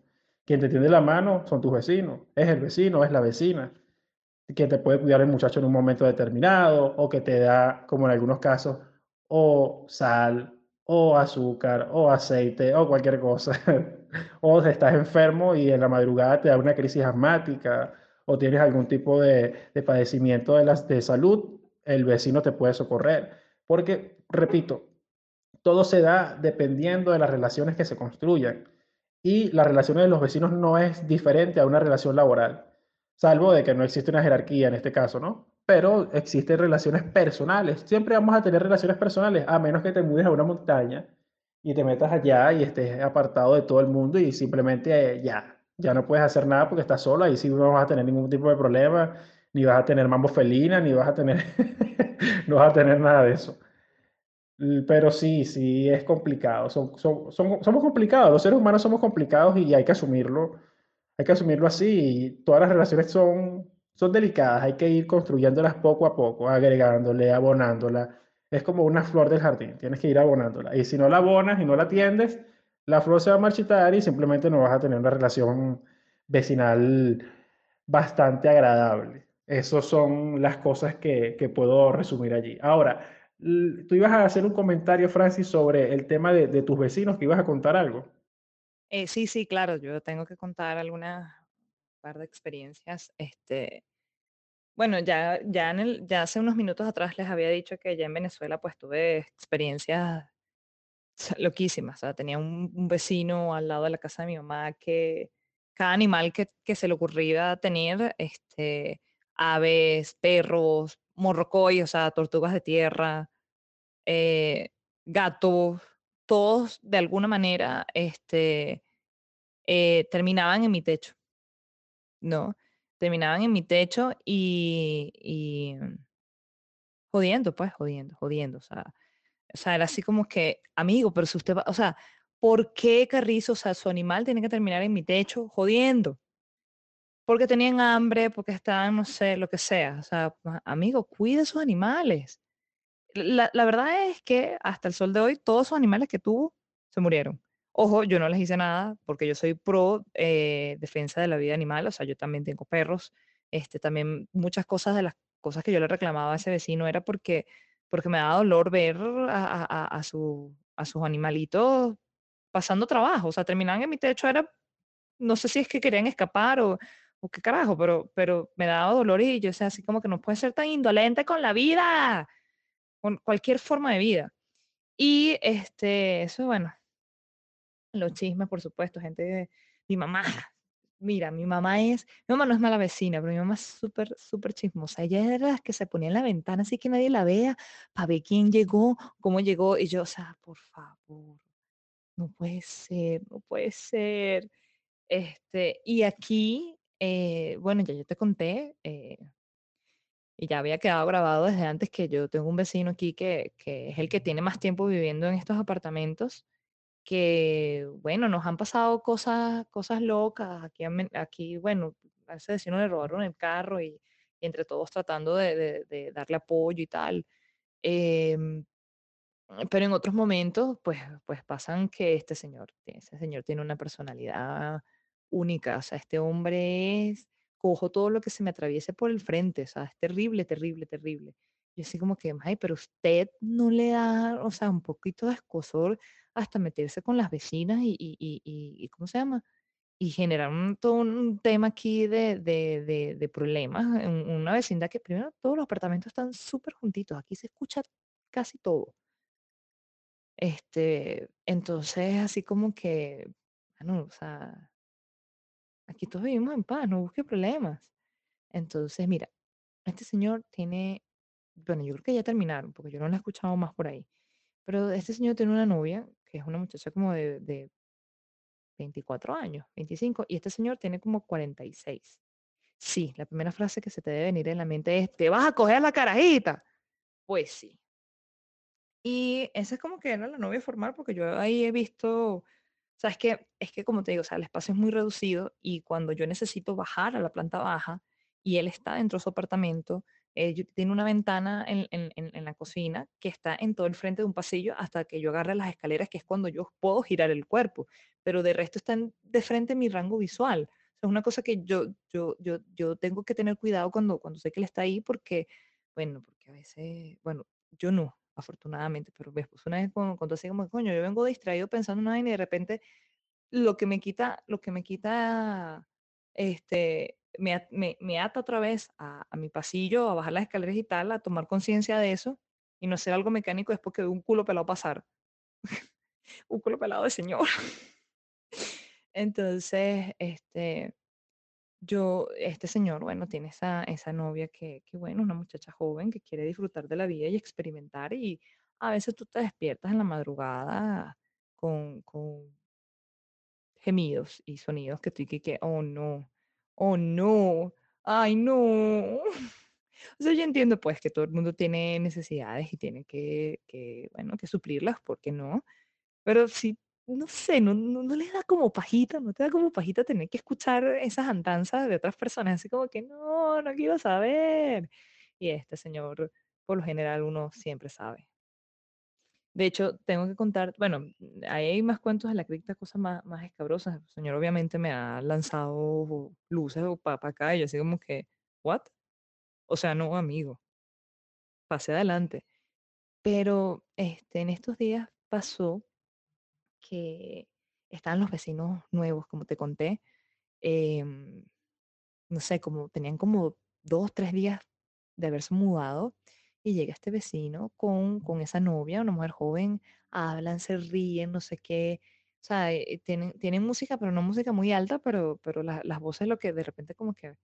Speaker 2: Quien te tiende la mano son tus vecinos, es el vecino, es la vecina, que te puede cuidar el muchacho en un momento determinado o que te da, como en algunos casos, o sal, o azúcar, o aceite, o cualquier cosa. o estás enfermo y en la madrugada te da una crisis asmática o tienes algún tipo de, de padecimiento de, las, de salud el vecino te puede socorrer. Porque, repito, todo se da dependiendo de las relaciones que se construyan. Y las relaciones de los vecinos no es diferente a una relación laboral, salvo de que no existe una jerarquía en este caso, ¿no? Pero existen relaciones personales. Siempre vamos a tener relaciones personales, a menos que te mudes a una montaña y te metas allá y estés apartado de todo el mundo y simplemente eh, ya, ya no puedes hacer nada porque estás solo, ahí sí no vas a tener ningún tipo de problema ni vas a tener mambo felina, ni vas a tener, no vas a tener nada de eso. Pero sí, sí, es complicado. Son, son, somos complicados, los seres humanos somos complicados y hay que asumirlo. Hay que asumirlo así. todas las relaciones son, son delicadas, hay que ir construyéndolas poco a poco, agregándole, abonándola. Es como una flor del jardín, tienes que ir abonándola. Y si no la abonas y no la atiendes, la flor se va a marchitar y simplemente no vas a tener una relación vecinal bastante agradable. Esas son las cosas que, que, puedo resumir allí. Ahora, tú ibas a hacer un comentario, Francis, sobre el tema de, de tus vecinos, que ibas a contar algo.
Speaker 1: Eh, sí, sí, claro, yo tengo que contar algunas par de experiencias. Este, bueno, ya, ya, en el, ya hace unos minutos atrás les había dicho que ya en Venezuela pues tuve experiencias loquísimas. O sea, tenía un, un vecino al lado de la casa de mi mamá que cada animal que, que se le ocurría tener, este, aves, perros, morrocoy, o sea, tortugas de tierra, eh, gatos, todos de alguna manera este, eh, terminaban en mi techo, ¿no? Terminaban en mi techo y, y jodiendo, pues, jodiendo, jodiendo, o sea, o sea, era así como que, amigo, pero si usted va, o sea, ¿por qué Carrizo, o sea, su animal tiene que terminar en mi techo jodiendo? Porque tenían hambre, porque estaban, no sé, lo que sea. O sea, amigo, cuide sus animales. La, la, verdad es que hasta el sol de hoy, todos esos animales que tuvo se murieron. Ojo, yo no les hice nada porque yo soy pro eh, defensa de la vida animal, o sea, yo también tengo perros. Este, también muchas cosas de las cosas que yo le reclamaba a ese vecino era porque, porque me daba dolor ver a, a, a, su, a sus animalitos pasando trabajo. O sea, terminaban en mi techo, era, no sé si es que querían escapar o, o qué carajo, pero, pero me daba dolor y yo, o sea, así como que no puede ser tan indolente con la vida, con cualquier forma de vida. Y este, eso, bueno, los chismes, por supuesto, gente de mi mamá. Mira, mi mamá es, mi mamá no es mala vecina, pero mi mamá es súper, súper chismosa. Ella era la que se ponía en la ventana así que nadie la vea para ver quién llegó, cómo llegó. Y yo, o sea, por favor, no puede ser, no puede ser. Este, y aquí eh, bueno, ya yo te conté, eh, y ya había quedado grabado desde antes que yo tengo un vecino aquí que, que es el que tiene más tiempo viviendo en estos apartamentos, que, bueno, nos han pasado cosas, cosas locas. Aquí, aquí, bueno, a ese vecino le robaron el carro y, y entre todos tratando de, de- de darle apoyo y tal. Em, pero en otros momentos, pues, pues pasan que este señor, ese señor tiene una personalidad única, o sea, este hombre es, cojo todo lo que se me atraviese por el frente, o sea, es terrible, terrible, terrible. Y así como que, ay, pero usted no le da, o sea, un poquito de escozor hasta meterse con las vecinas y, y, y- y ¿cómo se llama? Y generar un, todo un tema aquí de, de, de, de problemas en una vecindad que primero todos los apartamentos están súper juntitos, aquí se escucha casi todo. Este, entonces, así como que, bueno, o sea, aquí todos vivimos en paz, no busque problemas. Entonces, mira, este señor tiene, bueno, yo creo que ya terminaron, porque yo no la he escuchado más por ahí, pero este señor tiene una novia, que es una muchacha como de, de 24 años, 25, y este señor tiene como 46. Sí, la primera frase que se te debe venir en la mente es, ¿te vas a coger la carajita? Pues sí. Y esa es como que era la novia formal, porque yo ahí he visto, o sea, es que, es que como te digo, o sea, el espacio es muy reducido y cuando yo necesito bajar a la planta baja y él está dentro de su apartamento, eh, tiene una ventana en, en- en- la cocina que está en todo el frente de un pasillo hasta que yo agarre las escaleras, que es cuando yo puedo girar el cuerpo, pero de resto está de frente mi rango visual. Es una cosa que yo, yo, yo, yo tengo que tener cuidado cuando, cuando sé que él está ahí porque, bueno, porque a veces, bueno, yo no, afortunadamente, pero mi esposo una vez contó así como, coño, yo vengo distraído pensando en una vaina y de repente lo que me quita, lo que me quita, este, me, me, me ata otra vez a, a mi pasillo, a bajar las escaleras y tal, a tomar conciencia de eso y no hacer algo mecánico después que veo un culo pelado pasar, un culo pelado de señor. Entonces, este, yo, este señor, bueno, tiene esa, esa novia que, que, bueno, una muchacha joven que quiere disfrutar de la vida y experimentar y a veces tú te despiertas en la madrugada con, con gemidos y sonidos que tú y que, que, oh no, oh no, ay no. O sea, yo entiendo pues que todo el mundo tiene necesidades y tiene que, que bueno, que suplirlas, ¿por qué no? Pero sí, no sé, no, no, no les da como pajita, no te da como pajita tener que escuchar esas andanzas de otras personas, así como que no, no quiero saber. Y este señor, por lo general, uno siempre sabe. De hecho, tengo que contar, bueno, hay más cuentos de la cripta, cosas más, más escabrosas. El señor obviamente me ha lanzado luces para acá y yo así como que, ¿what? O sea, no, amigo, pase adelante. Pero este, en estos días pasó que estaban los vecinos nuevos, como te conté, em, no sé, como tenían como dos, tres días de haberse mudado y llega este vecino con, con esa novia, una mujer joven, hablan, se ríen, no sé qué, o sea, eh, tienen, tienen música, pero no música muy alta, pero, pero la- las voces lo que de repente como que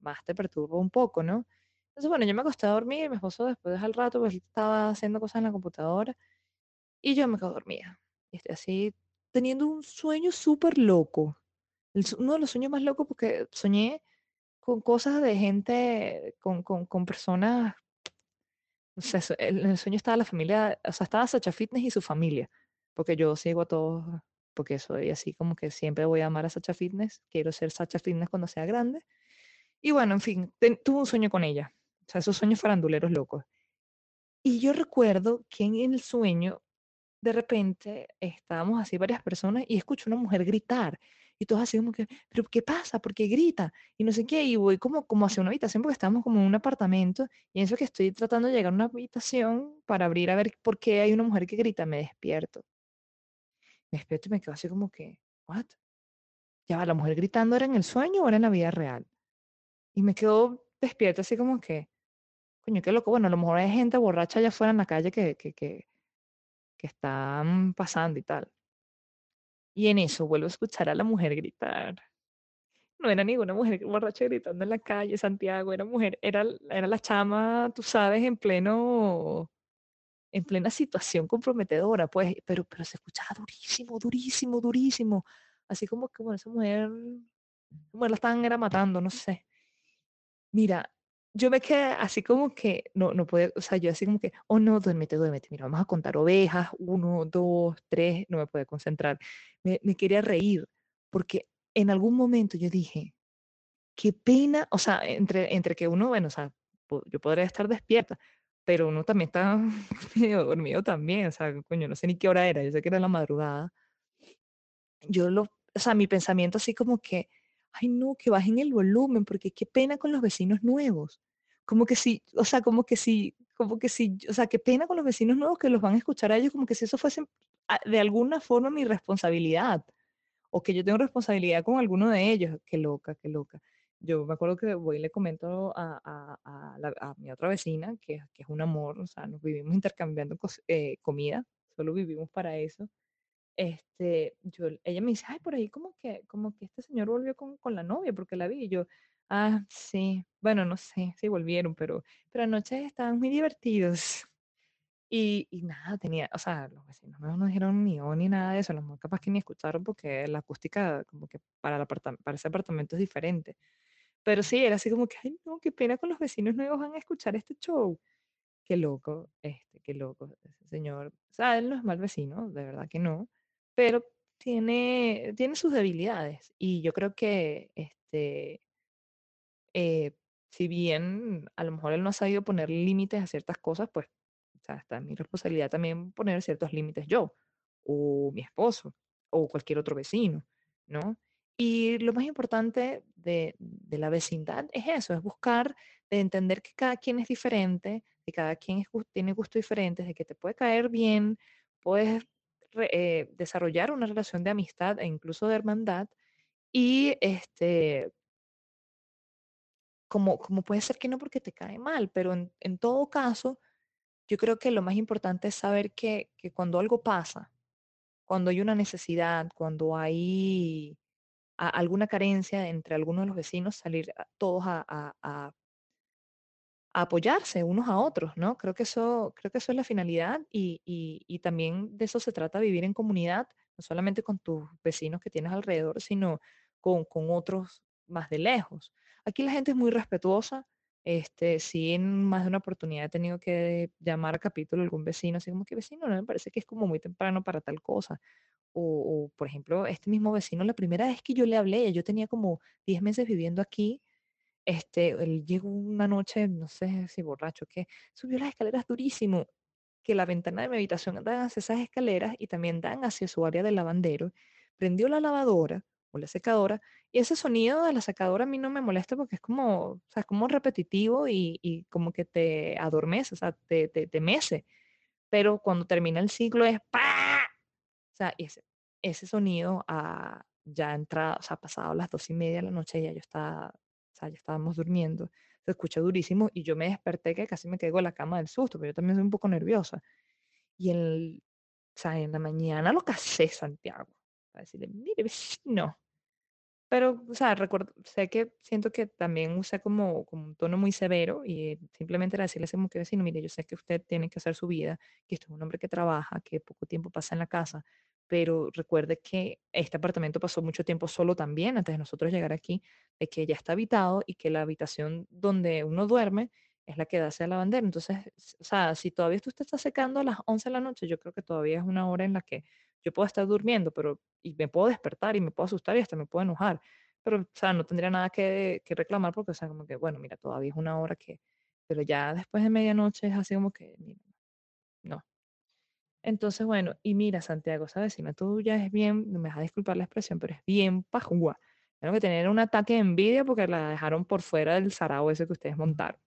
Speaker 1: más te perturba un poco, ¿no? Entonces, bueno, yo me acosté a dormir, mi esposo después al rato pues estaba haciendo cosas en la computadora y yo me quedo dormida. Y estoy así teniendo un sueño súper loco. El uno de los sueños más locos porque soñé con cosas de gente, con, con, personas, sé, so- en el sueño estaba la familia, o sea, estaba Sacha Fitness y su familia, porque yo sigo a todos, porque soy así como que siempre voy a amar a Sacha Fitness, quiero ser Sacha Fitness cuando sea grande. Y bueno, en fin, ten- tuve un sueño con ella, o sea, esos sueños faranduleros locos. Y yo recuerdo que en el sueño de repente estábamos así varias personas y escucho una mujer gritar y todos así como que, pero ¿qué pasa? ¿Por qué grita? Y no sé qué, y voy como, como hacia una habitación porque estamos como en un apartamento y en eso que estoy tratando de llegar a una habitación para abrir a ver por qué hay una mujer que grita, me despierto. Me despierto y me quedo así como que, ¿what? Ya va, la mujer gritando era en el sueño o era en la vida real. Y me quedo despierto así como que, coño, qué loco. Bueno, a lo mejor hay gente borracha allá afuera en la calle que, que, que, que están pasando y tal. Y en eso vuelvo a escuchar a la mujer gritar. No era ninguna mujer borracha gritando en la calle, Santiago, era mujer, era, era la chama, tú sabes, en pleno, en plena situación comprometedora, pues, pero, pero se escuchaba durísimo, durísimo, durísimo. Así como que, bueno, esa mujer, esa mujer la estaban era matando, no sé. Mira, yo me quedé así como que, no, no podía, o sea, yo así como que, oh no, duérmete, duérmete, mira, vamos a contar ovejas, uno, dos, tres, no me pude concentrar. Me, me quería reír, porque en algún momento yo dije, qué pena, o sea, entre, entre que uno, bueno, o sea, yo podría estar despierta, pero uno también está medio dormido también, o sea, coño, no sé ni qué hora era, yo sé que era la madrugada. Yo lo, o sea, mi pensamiento así como que, ay no, que bajen el volumen, porque qué pena con los vecinos nuevos. Como que si, o sea, como que si, como que si, o sea, qué pena con los vecinos nuevos que los van a escuchar a ellos, como que si eso fuese ah, de alguna forma mi responsabilidad, o que yo tengo responsabilidad con alguno de ellos. Qué loca, qué loca. Yo me acuerdo que voy y le comento a, a, mi otra vecina, que, que, es un amor, o sea, nos vivimos intercambiando eh, comida, solo vivimos para eso este, yo, ella me dice, ay, por ahí como que, como que este señor volvió con, con la novia porque la vi. Y yo, ah, sí, bueno, no sé si volvieron, pero, pero anoche estaban muy divertidos. Y, y, nada, tenía, o sea, los vecinos no nos dijeron ni o ni nada de eso, los capaz que ni escucharon porque la acústica como que para, el para ese apartamento es diferente. Pero sí, era así como que, ay, no, qué pena con los vecinos nuevos van a escuchar este show. Qué loco, este, qué loco ese señor. O sea, él no es mal vecino, de verdad que no pero tiene, tiene sus debilidades y yo creo que este, eh, si bien a lo mejor él no ha sabido poner límites a ciertas cosas, pues o sea, está mi responsabilidad también poner ciertos límites yo, o mi esposo, o cualquier otro vecino, ¿no? Y lo más importante de, de la vecindad es eso, es buscar, de entender que cada quien es diferente, que cada quien tiene gustos diferentes, de que te puede caer bien, puedes eh, desarrollar una relación de amistad e incluso de hermandad. Y este, como, como puede ser que no porque te cae mal, pero en, en todo caso, yo creo que lo más importante es saber que, que, cuando algo pasa, cuando hay una necesidad, cuando hay alguna carencia entre algunos de los vecinos, salir todos a, a, apoyarse unos a otros, ¿no? Creo que eso, creo que eso es la finalidad y, y, también de eso se trata vivir en comunidad, no solamente con tus vecinos que tienes alrededor, sino con, con otros más de lejos. Aquí la gente es muy respetuosa. Este, sí, en más de una oportunidad he tenido que llamar a capítulo a algún vecino, así como que vecino, no me parece que es como muy temprano para tal cosa. O, o, por ejemplo, este mismo vecino, la primera vez que yo le hablé, yo tenía como 10 meses viviendo aquí, este, él llegó una noche, no sé si borracho, que subió las escaleras durísimo, que la ventana de mi habitación dan hacia esas escaleras y también dan hacia su área de lavandero. Prendió la lavadora o la secadora y ese sonido de la secadora a mí no me molesta porque es como, o sea, es como repetitivo y, y como que te adormece, o sea, te, te, te mece. Pero cuando termina el ciclo es ¡pa! O sea, ese, ese sonido a, ya entrado, o sea, pasado las dos y media de la noche, ya yo estaba ya estábamos durmiendo, se escucha durísimo y yo me desperté que casi me caigo en la cama del susto, pero yo también soy un poco nerviosa. Y el, o sea, en la mañana lo casé Santiago, para decirle, mire, vecino, pero, o sea, recuerdo, sé que siento que también usé como, como un tono muy severo y simplemente era decirle como que vecino, mire, yo sé que usted tiene que hacer su vida, que esto es un hombre que trabaja, que poco tiempo pasa en la casa, pero recuerde que este apartamento pasó mucho tiempo solo también antes de nosotros llegar aquí, de que ya está habitado y que la habitación donde uno duerme es la que da hacia la bandera. Entonces, o sea, si todavía usted está secando a las 11 de la noche, yo creo que todavía es una hora en la que yo puedo estar durmiendo, pero y me puedo despertar y me puedo asustar y hasta me puedo enojar. Pero, o sea, no tendría nada que, que reclamar porque, o sea, como que, bueno, mira, todavía es una hora que, pero ya después de medianoche es así como que, no. Entonces, bueno, y mira, Santiago, sabes, si tú ya es bien, me vas a disculpar la expresión, pero es bien pajúa. Tengo que tener un ataque de envidia porque la dejaron por fuera del sarao ese que ustedes montaron.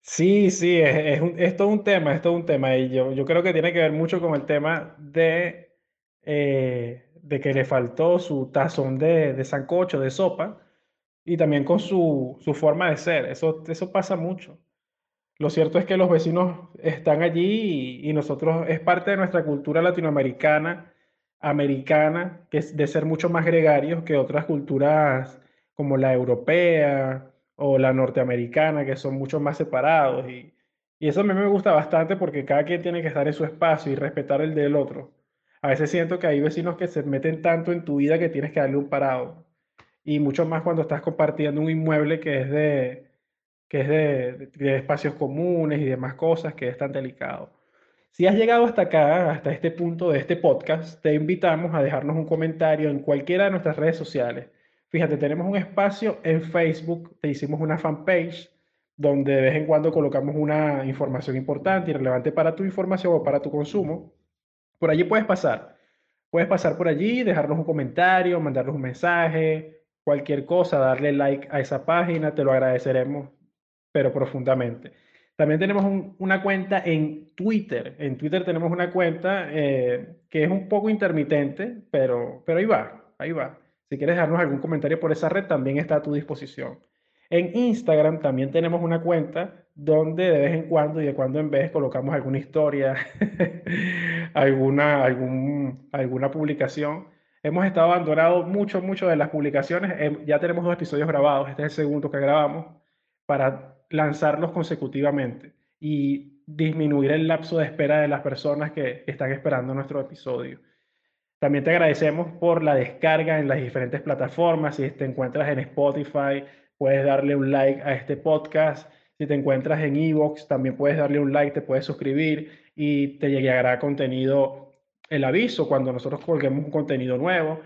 Speaker 2: Sí, sí, es, es, todo un tema, es todo un tema. Y yo, creo que tiene que ver mucho con el tema de, eh, de que le faltó su tazón de, de sancocho, de sopa, y también con su, forma de ser. Eso pasa mucho. Lo cierto es que los vecinos están allí y, nosotros es parte de nuestra cultura latinoamericana, americana, que es de ser mucho más gregarios que otras culturas como la europea o la norteamericana, que son mucho más separados. Y, y eso a mí me gusta bastante porque cada quien tiene que estar en su espacio y respetar el del otro. A veces siento que hay vecinos que se meten tanto en tu vida que tienes que darle un parado. Y mucho más cuando estás compartiendo un inmueble que es de, que es de, de, espacios comunes y demás cosas, que es tan delicado. Si has llegado hasta acá, hasta este punto de este podcast, te invitamos a dejarnos un comentario en cualquiera de nuestras redes sociales Fíjate, tenemos un espacio en Facebook, te hicimos una fanpage donde de vez en cuando colocamos una información importante y relevante para tu información o para tu consumo. Por allí puedes pasar. Puedes pasar por allí, dejarnos un comentario, mandarnos un mensaje, cualquier cosa, darle like a esa página, te lo agradeceremos, pero profundamente. También tenemos una cuenta en Twitter. En Twitter tenemos una cuenta eh, que es un poco intermitente, pero, pero ahí va, ahí va. Si quieres dejarnos algún comentario por esa red, también está a tu disposición. En Instagram también tenemos una cuenta donde de vez en cuando y de cuando en vez colocamos alguna historia, alguna, algún, alguna publicación. Hemos estado abandonado mucho, mucho de las publicaciones. Em, ya tenemos dos episodios grabados, este es el segundo que grabamos, para lanzarlos consecutivamente y disminuir el lapso de espera de las personas que están esperando nuestro episodio. También te agradecemos por la descarga en las diferentes plataformas. Si te encuentras en Spotify, puedes darle un like a este podcast. Si te encuentras en Evox, también puedes darle un like, te puedes suscribir y te llegará contenido, el aviso cuando nosotros colguemos un contenido nuevo.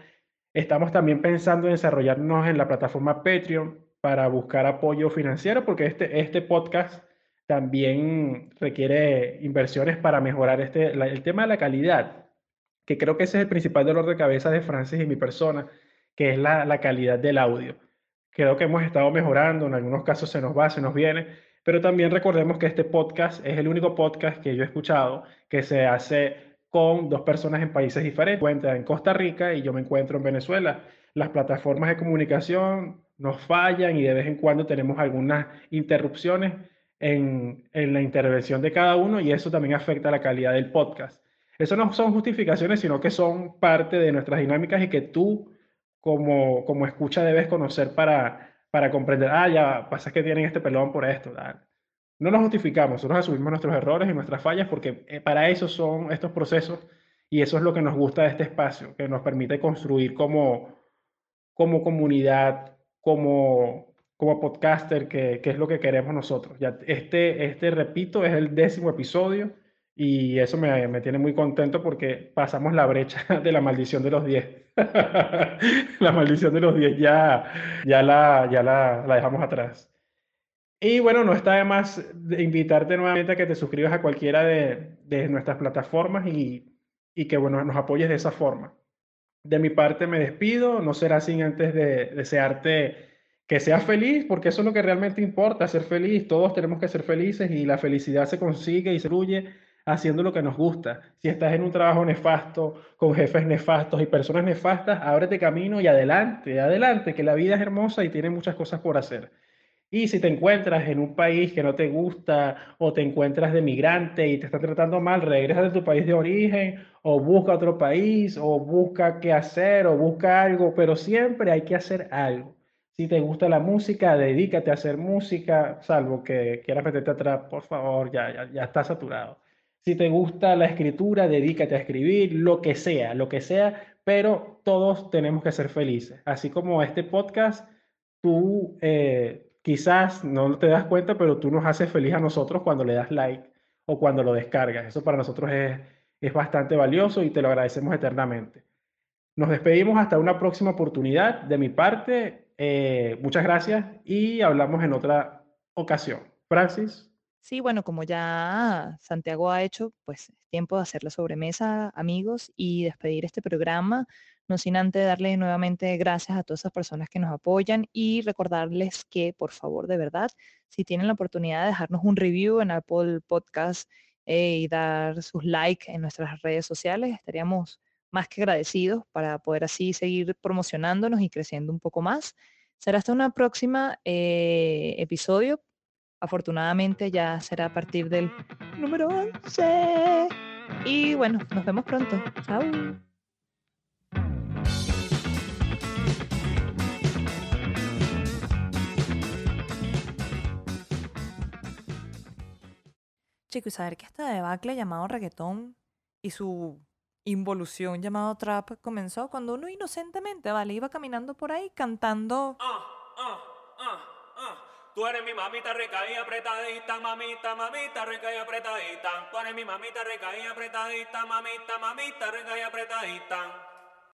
Speaker 2: Estamos también pensando en desarrollarnos en la plataforma Patreon para buscar apoyo financiero, porque este, este podcast también requiere inversiones para mejorar este, el tema de la calidad que creo que ese es el principal dolor de cabeza de Francis y mi persona, que es la, la calidad del audio. Creo que hemos estado mejorando, en algunos casos se nos va, se nos viene, pero también recordemos que este podcast es el único podcast que yo he escuchado que se hace con dos personas en países diferentes. Cuenta en Costa Rica y yo me encuentro en Venezuela. Las plataformas de comunicación nos fallan y de vez en cuando tenemos algunas interrupciones en, en la intervención de cada uno y eso también afecta la calidad del podcast. Eso no son justificaciones, sino que son parte de nuestras dinámicas y que tú como, como escucha debes conocer para, para comprender, ah, ya pasa que tienen este pelón por esto. No nos justificamos, nosotros asumimos nuestros errores y nuestras fallas porque eh, para eso son estos procesos y eso es lo que nos gusta de este espacio, que nos permite construir como, como comunidad, como, como podcaster, que, que es lo que queremos nosotros. Ya este, este, repito, es el décimo episodio y eso me, me, tiene muy contento porque pasamos la brecha de la maldición de los 10. la maldición de los 10 ya, ya, la, ya la, la, dejamos atrás. Y bueno, no está de más de invitarte nuevamente a que te suscribas a cualquiera de, de nuestras plataformas y, y, que bueno, nos apoyes de esa forma. De mi parte me despido, no será sin antes de desearte que seas feliz, porque eso es lo que realmente importa, ser feliz. Todos tenemos que ser felices y la felicidad se consigue y se fluye haciendo lo que nos gusta. Si estás en un trabajo nefasto, con jefes nefastos y personas nefastas, ábrete camino y adelante, adelante, que la vida es hermosa y tiene muchas cosas por hacer. Y si te encuentras en un país que no te gusta o te encuentras de migrante y te está tratando mal, regresa de tu país de origen o busca otro país o busca qué hacer o busca algo, pero siempre hay que hacer algo. Si te gusta la música, dedícate a hacer música, salvo que quieras meterte atrás, por favor, ya, ya, ya está saturado. Si te gusta la escritura, dedícate a escribir, lo que sea, lo que sea, pero todos tenemos que ser felices. Así como este podcast, tú eh, quizás no te das cuenta, pero tú nos haces feliz a nosotros cuando le das like o cuando lo descargas. Eso para nosotros es, es bastante valioso y te lo agradecemos eternamente. Nos despedimos hasta una próxima oportunidad. De mi parte, eh, muchas gracias y hablamos en otra ocasión. Francis.
Speaker 1: Sí, bueno, como ya Santiago ha hecho, pues es tiempo de hacer la sobremesa, amigos, y despedir este programa, no sin antes darle nuevamente gracias a todas esas personas que nos apoyan y recordarles que, por favor, de verdad, si tienen la oportunidad de dejarnos un review en Apple Podcast eh, y dar sus likes en nuestras redes sociales, estaríamos más que agradecidos para poder así seguir promocionándonos y creciendo un poco más. Será hasta una próxima eh, episodio afortunadamente ya será a partir del número 11. Y bueno, nos vemos pronto. Chao. Chicos, y saber que esta debacle llamado reggaetón y su involución llamado trap comenzó cuando uno inocentemente, vale, iba caminando por ahí cantando... Ah, ah. Tú eres mi mamita rica y apretadita, mamita, mamita rica y apretadita. Tú eres mi mamita rica y apretadita, mamita, mamita rica y apretadita.